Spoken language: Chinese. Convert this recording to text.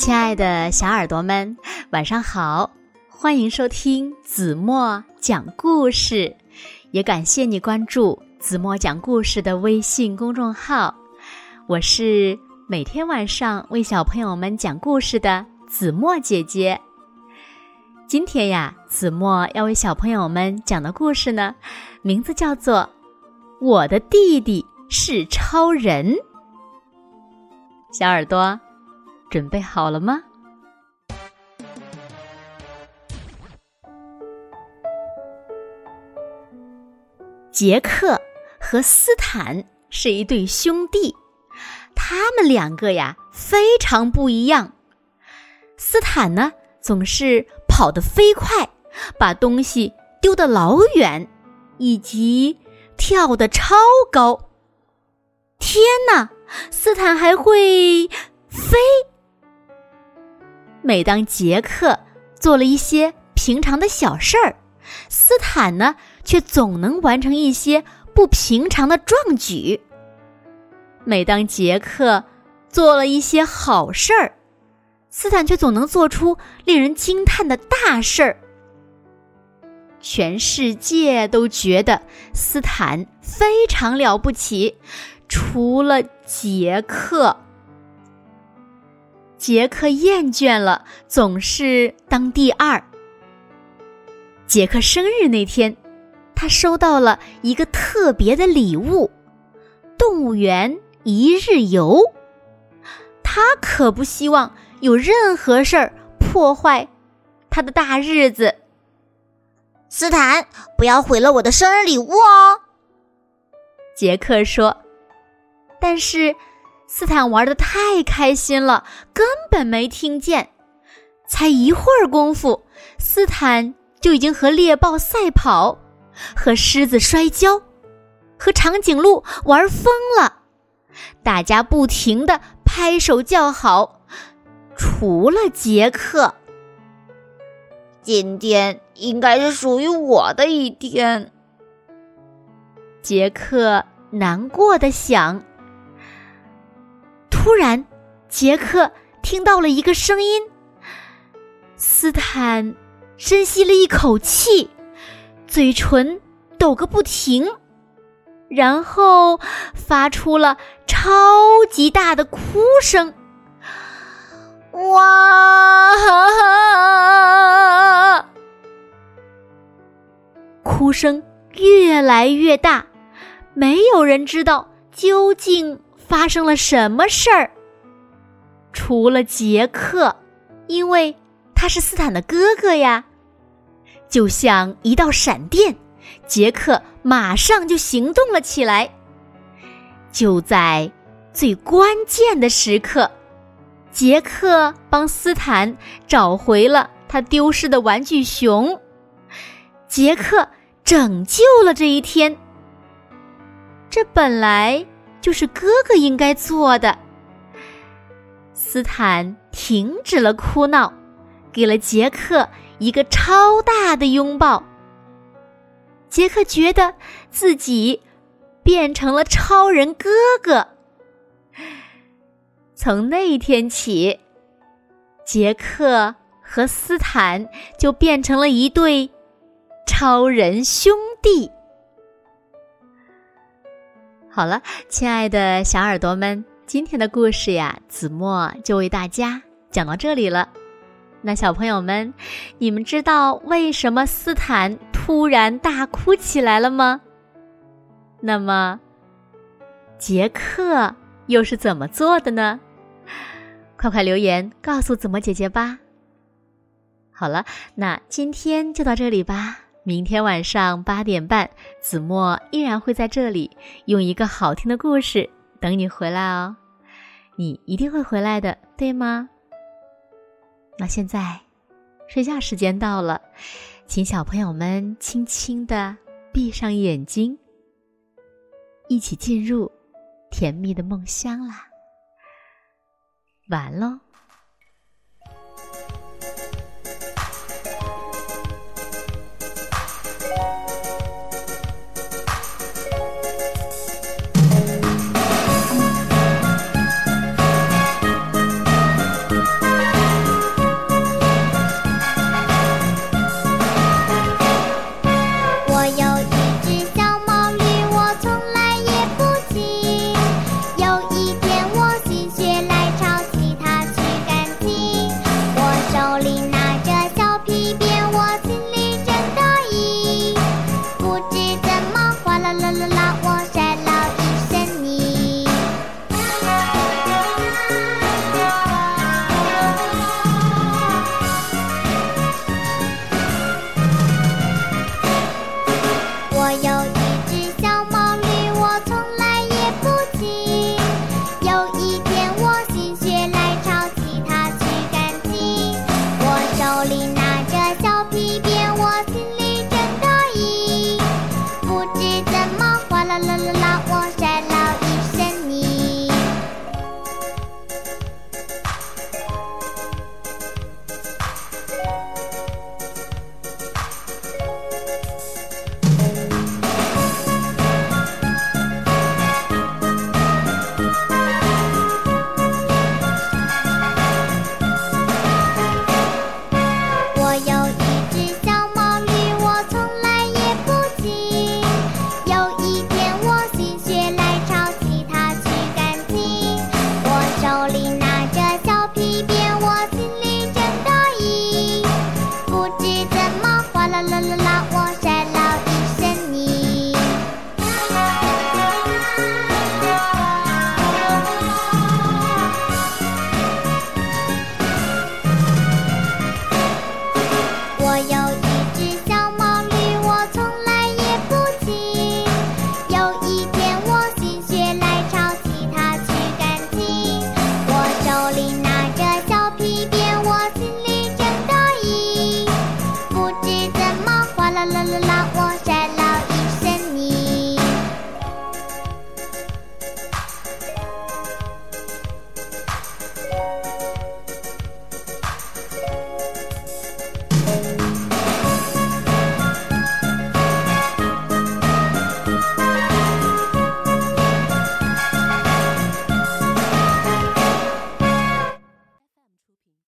亲爱的小耳朵们，晚上好！欢迎收听子墨讲故事，也感谢你关注子墨讲故事的微信公众号。我是每天晚上为小朋友们讲故事的子墨姐姐。今天呀，子墨要为小朋友们讲的故事呢，名字叫做《我的弟弟是超人》。小耳朵。准备好了吗？杰克和斯坦是一对兄弟，他们两个呀非常不一样。斯坦呢总是跑得飞快，把东西丢得老远，以及跳得超高。天哪，斯坦还会飞！每当杰克做了一些平常的小事儿，斯坦呢却总能完成一些不平常的壮举。每当杰克做了一些好事儿，斯坦却总能做出令人惊叹的大事儿。全世界都觉得斯坦非常了不起，除了杰克。杰克厌倦了总是当第二。杰克生日那天，他收到了一个特别的礼物——动物园一日游。他可不希望有任何事儿破坏他的大日子。斯坦，不要毁了我的生日礼物哦！杰克说。但是。斯坦玩的太开心了，根本没听见。才一会儿功夫，斯坦就已经和猎豹赛跑，和狮子摔跤，和长颈鹿玩疯了。大家不停的拍手叫好，除了杰克。今天应该是属于我的一天。杰克难过的想。突然，杰克听到了一个声音。斯坦深吸了一口气，嘴唇抖个不停，然后发出了超级大的哭声。哇！哭声越来越大，没有人知道究竟。发生了什么事儿？除了杰克，因为他是斯坦的哥哥呀。就像一道闪电，杰克马上就行动了起来。就在最关键的时刻，杰克帮斯坦找回了他丢失的玩具熊。杰克拯救了这一天。这本来。就是哥哥应该做的。斯坦停止了哭闹，给了杰克一个超大的拥抱。杰克觉得自己变成了超人哥哥。从那天起，杰克和斯坦就变成了一对超人兄弟。好了，亲爱的小耳朵们，今天的故事呀，子墨就为大家讲到这里了。那小朋友们，你们知道为什么斯坦突然大哭起来了吗？那么，杰克又是怎么做的呢？快快留言告诉子墨姐姐吧。好了，那今天就到这里吧。明天晚上八点半，子墨依然会在这里用一个好听的故事等你回来哦。你一定会回来的，对吗？那现在睡觉时间到了，请小朋友们轻轻的闭上眼睛，一起进入甜蜜的梦乡啦。完喽。让我摔了一身泥。我有一只小毛驴，我从来也不骑。有一天我心血来潮骑它去赶集，我手里拿着小皮鞭，我心里真得意。不知。啦啦啦啦，我衰老的声音。我有。